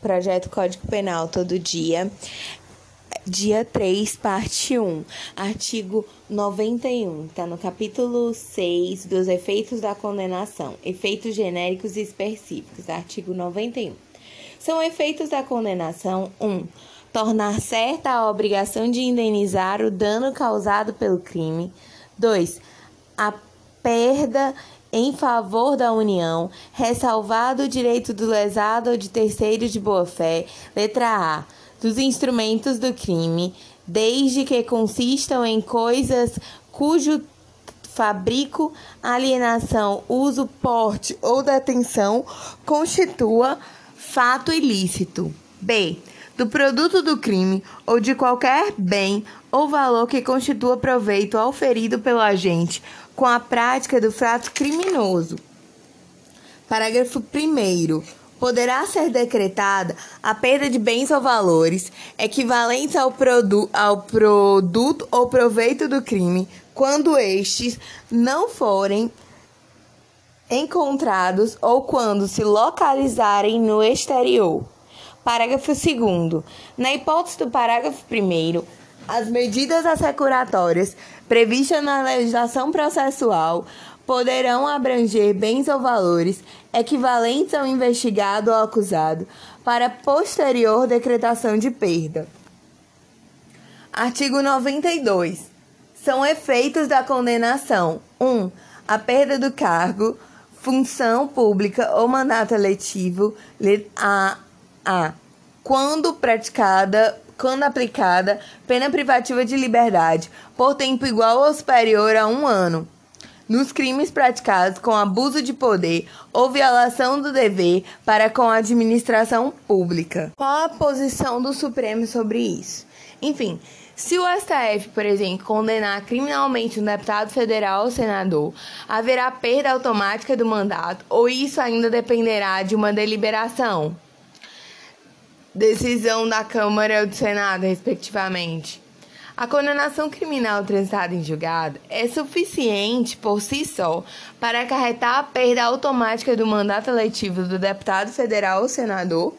Projeto Código Penal todo dia. Dia 3, parte 1, artigo 91, está no capítulo 6 dos efeitos da condenação, efeitos genéricos e específicos, artigo 91. São efeitos da condenação 1. Tornar certa a obrigação de indenizar o dano causado pelo crime. 2. A perda em favor da União, ressalvado o direito do lesado ou de terceiro de boa-fé. Letra A. Dos instrumentos do crime, desde que consistam em coisas cujo fabrico, alienação, uso, porte ou detenção constitua fato ilícito. B. Do produto do crime ou de qualquer bem ou valor que constitua proveito auferido pelo agente com a prática do fato criminoso. Parágrafo 1. Poderá ser decretada a perda de bens ou valores equivalentes ao, produ ao produto ou proveito do crime quando estes não forem encontrados ou quando se localizarem no exterior. Parágrafo 2. Na hipótese do parágrafo 1, as medidas assecuratórias previstas na legislação processual poderão abranger bens ou valores equivalentes ao investigado ou acusado para posterior decretação de perda. Artigo 92. São efeitos da condenação: 1. Um, a perda do cargo, função pública ou mandato eletivo, a, a quando praticada quando aplicada, pena privativa de liberdade por tempo igual ou superior a um ano. Nos crimes praticados com abuso de poder ou violação do dever para com a administração pública. Qual a posição do Supremo sobre isso? Enfim, se o STF, por exemplo, condenar criminalmente um deputado federal ou senador, haverá perda automática do mandato ou isso ainda dependerá de uma deliberação? Decisão da Câmara ou do Senado, respectivamente. A condenação criminal transitada em julgado é suficiente por si só para acarretar a perda automática do mandato eletivo do deputado federal ou senador.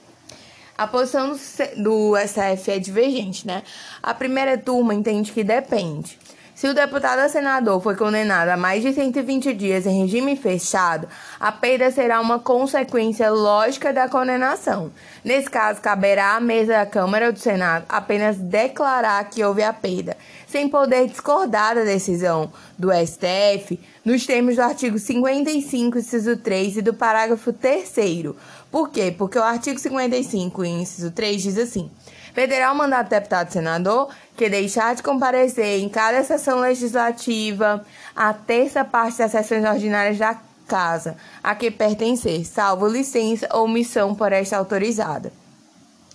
A posição do, SF é divergente, né? A primeira turma entende que depende. Se o deputado ou senador foi condenado a mais de 120 dias em regime fechado, a perda será uma consequência lógica da condenação. Nesse caso, caberá à mesa da Câmara ou do Senado apenas declarar que houve a perda, sem poder discordar da decisão do STF nos termos do artigo 55, inciso 3 e do parágrafo 3. Por quê? Porque o artigo 55, inciso 3 diz assim: Perderá o mandato de deputado senador que deixar de comparecer em cada sessão legislativa a terça parte das sessões ordinárias da Casa a que pertencer, salvo licença ou missão por esta autorizada.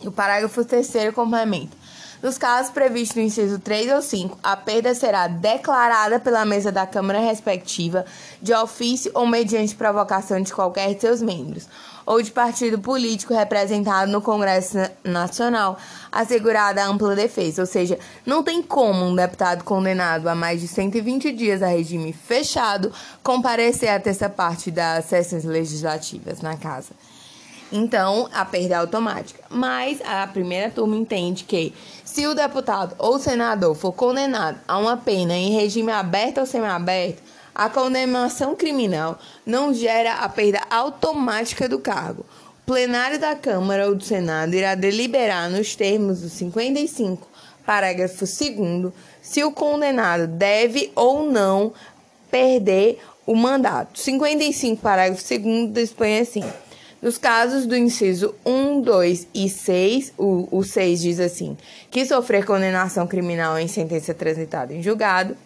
O parágrafo 3 complementa. Nos casos previstos no inciso 3 ou 5, a perda será declarada pela mesa da Câmara respectiva, de ofício ou mediante provocação de qualquer de seus membros, ou de partido político representado no Congresso Nacional, assegurada a ampla defesa. Ou seja, não tem como um deputado condenado a mais de 120 dias a regime fechado comparecer a terça parte das sessões legislativas na casa. Então, a perda é automática. Mas a primeira turma entende que, se o deputado ou senador for condenado a uma pena em regime aberto ou semiaberto, a condenação criminal não gera a perda automática do cargo. O plenário da Câmara ou do Senado irá deliberar nos termos do 55, parágrafo 2, se o condenado deve ou não perder o mandato. 55, parágrafo 2 dispõe assim. Nos casos do inciso 1, 2 e 6, o, o 6 diz assim: que sofrer condenação criminal em sentença transitada em julgado,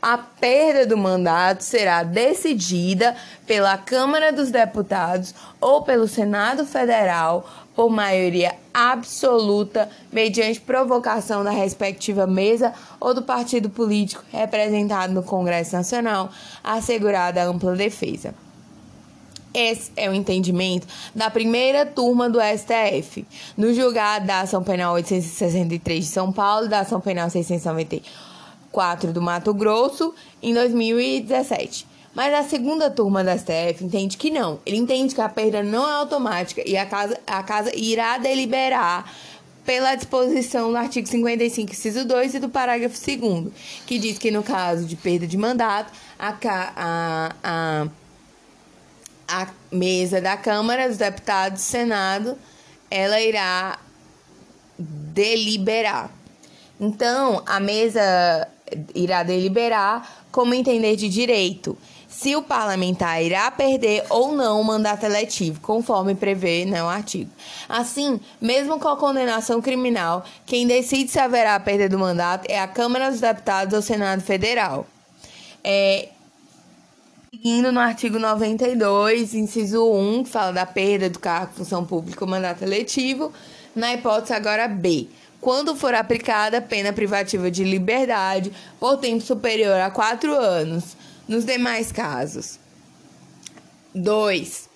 a perda do mandato será decidida pela Câmara dos Deputados ou pelo Senado Federal por maioria absoluta, mediante provocação da respectiva mesa ou do partido político representado no Congresso Nacional, assegurada ampla defesa. Esse é o entendimento da primeira turma do STF, no julgado da Ação Penal 863 de São Paulo e da Ação Penal 694 do Mato Grosso, em 2017. Mas a segunda turma da STF entende que não. Ele entende que a perda não é automática e a casa, a casa irá deliberar pela disposição do artigo 55, inciso 2 e do parágrafo 2 que diz que no caso de perda de mandato, a, a, a, a mesa da Câmara dos Deputados do Senado, ela irá deliberar. Então, a mesa irá deliberar como entender de direito se o parlamentar irá perder ou não o mandato eletivo, conforme prevê né, o artigo. Assim, mesmo com a condenação criminal, quem decide se haverá a perda do mandato é a Câmara dos Deputados ou Senado Federal. É, seguindo no artigo 92, inciso 1, que fala da perda do cargo, função pública ou mandato eletivo, na hipótese agora B quando for aplicada pena privativa de liberdade por tempo superior a quatro anos, nos demais casos. 2.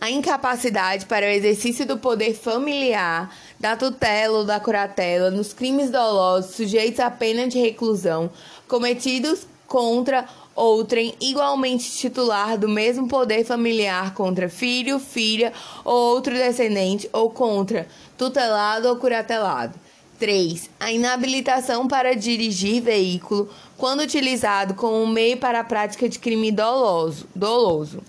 A incapacidade para o exercício do poder familiar, da tutela ou da curatela nos crimes dolosos sujeitos à pena de reclusão cometidos contra outrem igualmente titular do mesmo poder familiar contra filho, filha ou outro descendente ou contra tutelado ou curatelado 3. A inabilitação para dirigir veículo quando utilizado como meio para a prática de crime doloso. doloso.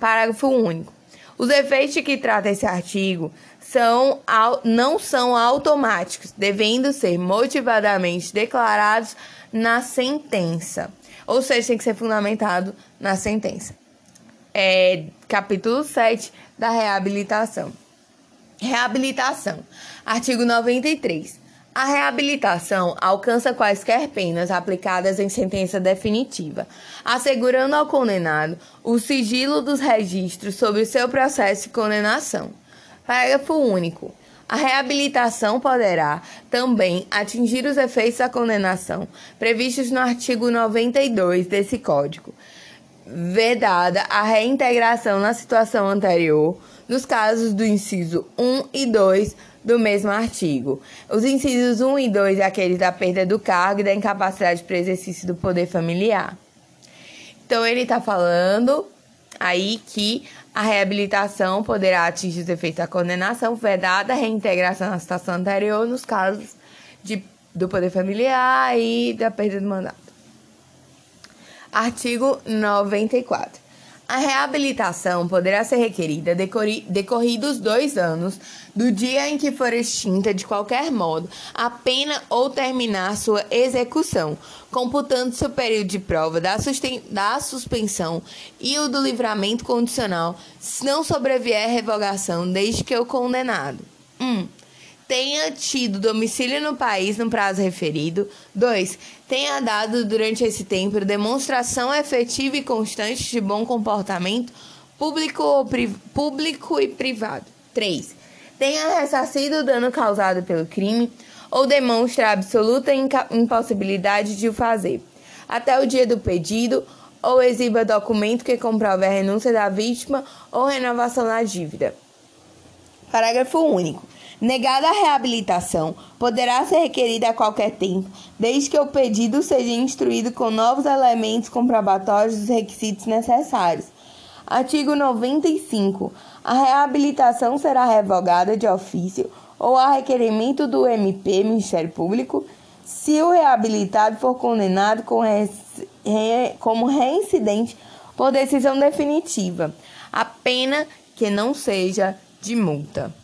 Parágrafo único. Os efeitos de que trata esse artigo são, não são automáticos, devendo ser motivadamente declarados na sentença. Ou seja, tem que ser fundamentado na sentença. É, capítulo 7 da reabilitação. Reabilitação. Artigo 93. A reabilitação alcança quaisquer penas aplicadas em sentença definitiva, assegurando ao condenado o sigilo dos registros sobre o seu processo de condenação. Parágrafo único. A reabilitação poderá também atingir os efeitos da condenação previstos no artigo 92 desse Código, vedada a reintegração na situação anterior, nos casos do inciso 1 e 2 do mesmo artigo. Os incisos 1 e 2 é aqueles da perda do cargo e da incapacidade para exercício do poder familiar. Então, ele está falando aí que a reabilitação poderá atingir os efeitos da condenação, vedada a reintegração na situação anterior nos casos de, do poder familiar e da perda do mandato. Artigo 94. A reabilitação poderá ser requerida decorridos dois anos do dia em que for extinta de qualquer modo a pena ou terminar sua execução, computando seu período de prova da, da suspensão e o do livramento condicional, se não sobrevier revogação desde que o condenado. 1. Um, tenha tido domicílio no país no prazo referido. 2. Tenha dado durante esse tempo demonstração efetiva e constante de bom comportamento público, ou público e privado. 3. Tenha ressarcido o dano causado pelo crime ou demonstra absoluta impossibilidade de o fazer, até o dia do pedido, ou exiba documento que comprove a renúncia da vítima ou renovação da dívida. Parágrafo único. Negada a reabilitação, poderá ser requerida a qualquer tempo, desde que o pedido seja instruído com novos elementos comprobatórios dos requisitos necessários. Artigo 95. A reabilitação será revogada de ofício ou a requerimento do MP, Ministério Público, se o reabilitado for condenado como reincidente por decisão definitiva, a pena que não seja de multa.